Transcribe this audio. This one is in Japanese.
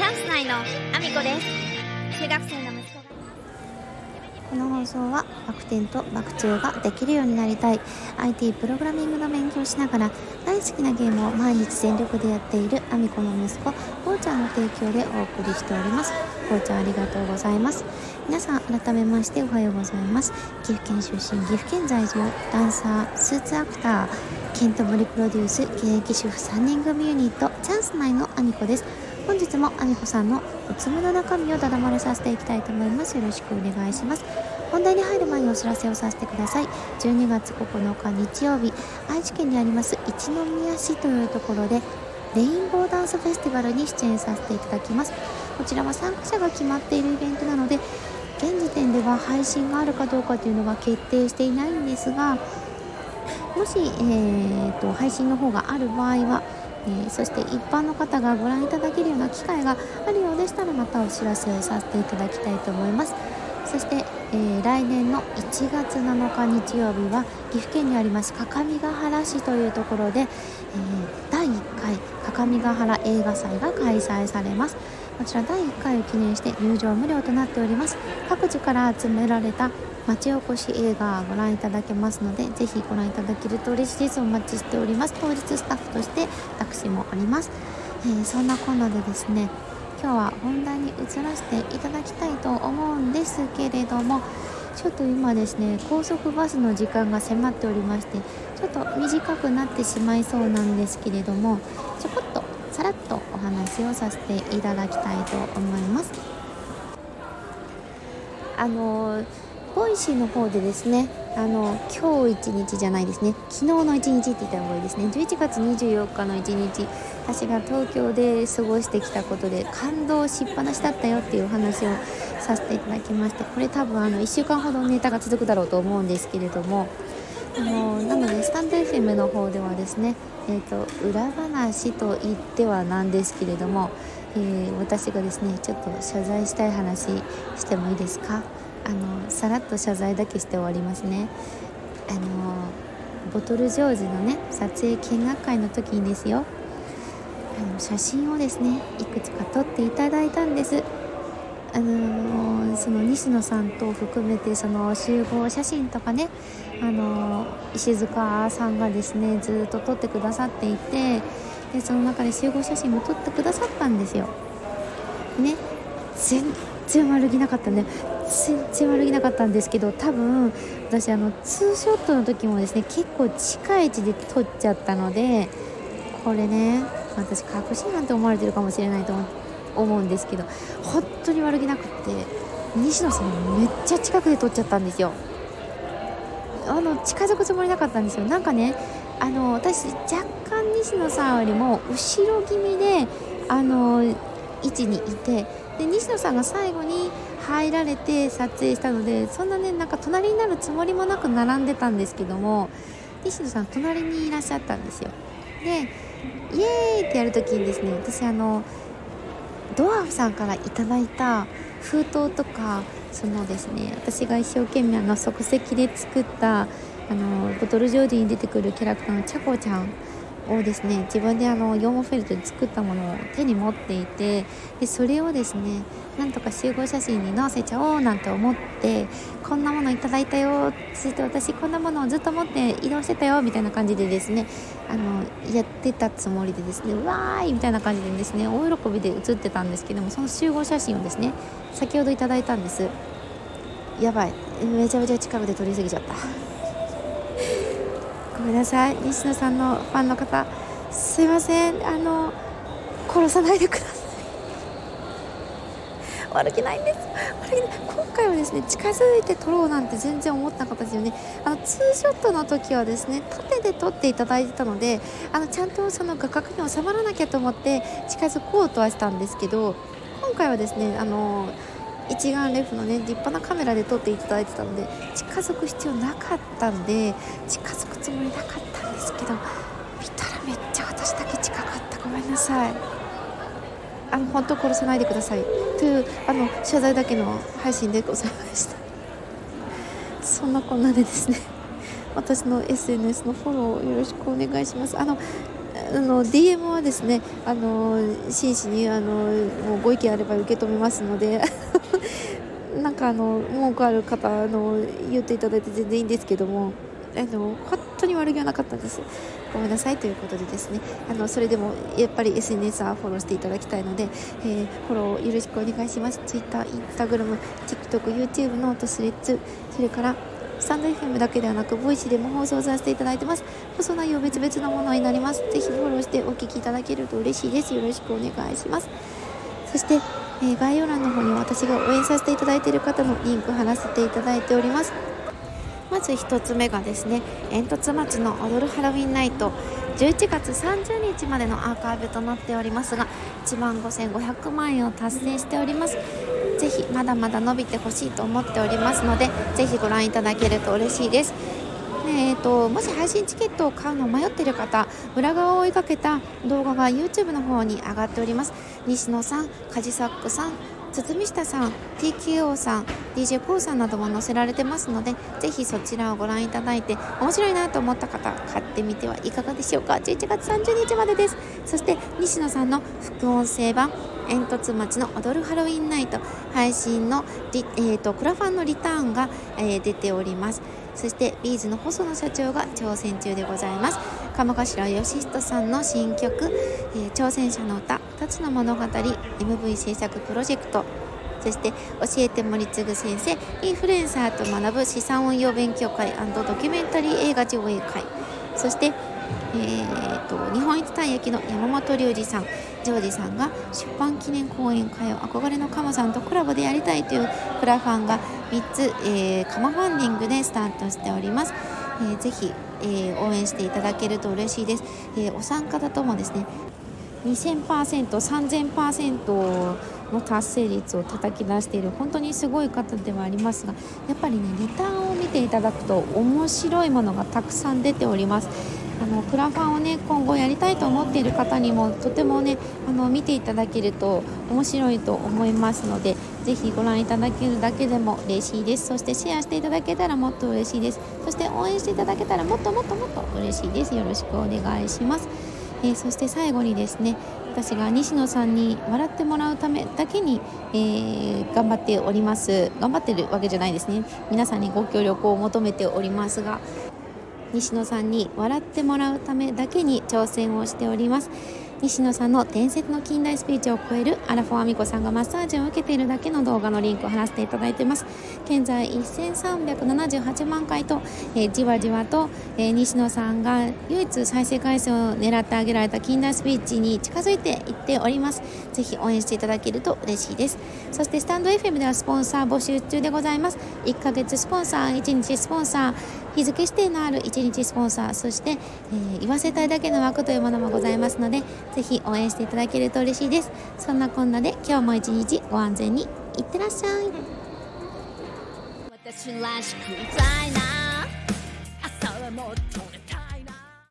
チャンス内のアミコです。中学生の息子が。この放送はバク転とバク宙ができるようになりたい。IT プログラミングの勉強しながら大好きなゲームを毎日全力でやっているアミコの息子こうちゃんの提供でお送りしております。こうちゃんありがとうございます。皆さん改めましておはようございます。岐阜県出身岐阜県在住ダンサースーツアクターケントモリプロデュース現役主婦3人組ユニットチャンス内のアミコです。本日もアミコさんのおつむの中身をだだ漏れさせていきたいと思います。よろしくお願いします。本題に入る前にお知らせをさせてください。12月9日日曜日愛知県にあります一宮市というところでレインボーダンスフェスティバルに出演させていただきます。こちらは参加者が決まっているイベントなので現時点では配信があるかどうかというのが決定していないんですがもし、えーと、配信の方がある場合は、え、そして一般の方がご覧いただけるような機会があるようでしたらまたお知らせさせていただきたいと思います。そして、えー、来年の1月7日日曜日は岐阜県にあります各務原市というところで、えー、第1回各務原映画祭が開催されます。こちら第1回を記念して入場無料となっております。各地から集められた町おこし映画ご覧いただけますのでぜひご覧いただけると嬉しいです。お待ちしております。当日スタッフとして私もおります、えー、そんなこんなでですね今日は本題に移らせていただきたいと思うんですけれどもちょっと今ですね高速バスの時間が迫っておりましてちょっと短くなってしまいそうなんですけれどもちょこっとさらっと話をさせていただきたいと思います。あの Voicy の方でですねあの今日一日じゃないですね。昨日の一日って言った方がいいですね。11月24日の一日私が東京で過ごしてきたことで感動しっぱなしだったよっていうお話をさせていただきましてこれ多分あの1週間ほどネタが続くだろうと思うんですけれどもあのなのでスタンド FM の方ではですね、えーと、裏話と言ってはなんですけれども、えー、私がですねちょっと謝罪したい話してもいいですか？あのさらっと謝罪だけして終わりますね。あのボトルジョージのね撮影見学会の時にですよ。あの写真をですねいくつか撮っていただいたんです。あのその西野さんと含めてその集合写真とかね、あの石塚さんがですねずっと撮ってくださっていてでその中で集合写真も撮ってくださったんですよ。ね。全然悪気なかったね全然悪気なかったんですけど多分私あのツーショットの時もですね結構近い位置で撮っちゃったのでこれね私隠しなんて思われてるかもしれないと思って。思うんですけど本当に悪気なくって西野さんめっちゃ近くで撮っちゃったんですよ。あの近づくつもりなかったんですよ。なんかねあの私若干西野さんよりも後ろ気味であの位置にいてで西野さんが最後に入られて撮影したのでそんなねなんか隣になるつもりもなく並んでたんですけども西野さん隣にいらっしゃったんですよ。でイエーイってやるときにですね私あのドワーフさんから頂いた封筒とかそのですね私が一生懸命あの即席で作ったあのボトルジョージに出てくるキャラクターのチャコちゃんをですね自分であの羊毛フェルトで作ったものを手に持っていてでそれをですねなんとか集合写真に載せちゃおうなんて思ってこんなものいただいたよそして私こんなものをずっと持って移動してたよみたいな感じでですねあのやってたつもりでですねわーいみたいな感じでですね大喜びで写ってたんですけどもその集合写真をですね先ほどいただいたんです。やばいめちゃめちゃ近くで撮りすぎちゃった。ごめんなさい。西野さんのファンの方すいません。あの殺さないでください。悪気ないんです。悪気ない。今回はですね近づいて撮ろうなんて全然思ってなかったですよね。あのツーショットの時はですね縦で撮っていただいてたのであのちゃんとその画角に収まらなきゃと思って近づこうとはしたんですけど今回はですねあの一眼レフのね立派なカメラで撮っていただいてたので近づく必要なかったんで近づくつもりなかったんですけど見たらめっちゃ私だけ近かった。ごめんなさい。あの本当殺さないでください。というあの謝罪だけの配信でございました。そんなこんなでですね私の SNS のフォローをよろしくお願いします。あのあの DM はですねあの真摯にあのもうご意見あれば受け止めますのでなんかあの文句ある方の言っていただいて全然いいんですけどもあの本当に悪気はなかったんですごめんなさいということでですねあのそれでもやっぱり SNS はフォローしていただきたいので、えー、フォローよろしくお願いします Twitter、Instagram、TikTok、YouTube note Threads それからスタンド FM だけではなく、 Voicy でも放送させていただいてます。放送内容別々のものになります。ぜひフォローしてお聞きいただけると嬉しいです。よろしくお願いします。そして、えー、概要欄の方に私が応援させていただいている方のリンク貼らせていただいております。まず1つ目がですね煙突町の踊るハロウィンナイト。11月30日までのアーカイブとなっておりますが1万5500万円を達成しております。ぜひまだまだ伸びてほしいと思っておりますのでぜひご覧いただけると嬉しいです。えーと、もし配信チケットを買うのを迷っている方裏側を追いかけた動画が YouTube の方に上がっております。西野さんカジサックさん堤下さん TKO さん DJ ポーさんなども載せられてますのでぜひそちらをご覧いただいて面白いなと思った方買ってみてはいかがでしょうか。11月30日までです。そして西野さんの副音声版煙突町の踊るハロウィンナイト配信のリ、えーと、クラファンのリターンが、えー、出ております。そしてビーズの細野社長が挑戦中でございます。鴨頭義人さんの新曲「えー、挑戦者の歌2つの物語」MV 制作プロジェクト。そして教えて森次先生インフルエンサーと学ぶ資産運用勉強会ドキュメンタリー映画上映会。そしてえーと、日本一たい焼きの山本隆二さんジョージさんが出版記念講演会を憧れのカモさんとコラボでやりたいというクラファンが3つ、えー、カマファンディングでスタートしております。えー、ぜひ、えー、応援していただけると嬉しいです。えー、お三方ともですね2000%、3000%の達成率を叩き出している本当にすごい方ではありますがやっぱりねリターンを見ていただくと面白いものがたくさん出ております。あのクラファンをね今後やりたいと思っている方にもとてもねあの見ていただけると面白いと思いますのでぜひご覧いただけるだけでも嬉しいです。そしてシェアしていただけたらもっと嬉しいです。そして応援していただけたらもっともっともっと嬉しいです。よろしくお願いします、えー、そして最後にですね私が西野さんに笑ってもらうためだけに、えー、頑張っております。頑張ってるわけじゃないですね。皆さんにご協力を求めておりますが西野さんに笑ってもらうためだけに挑戦をしております。西野さんの伝説の近代スピーチを超えるアラフォーアミコさんがマッサージを受けているだけの動画のリンクを貼らせていただいています。現在1378万回と、えー、じわじわと、えー、西野さんが唯一再生回数を狙ってあげられた近代スピーチに近づいていっております。ぜひ応援していただけると嬉しいです。そしてスタンド FM ではスポンサー募集中でございます。1ヶ月スポンサー1日スポンサー日付指定のある1日スポンサーそして、えー、言わせたいだけの枠というものもございますのでぜひ応援していただけると嬉しいです。そんなこんなで今日も一日ご安全に。いってらっしゃい。私らしくいたいな。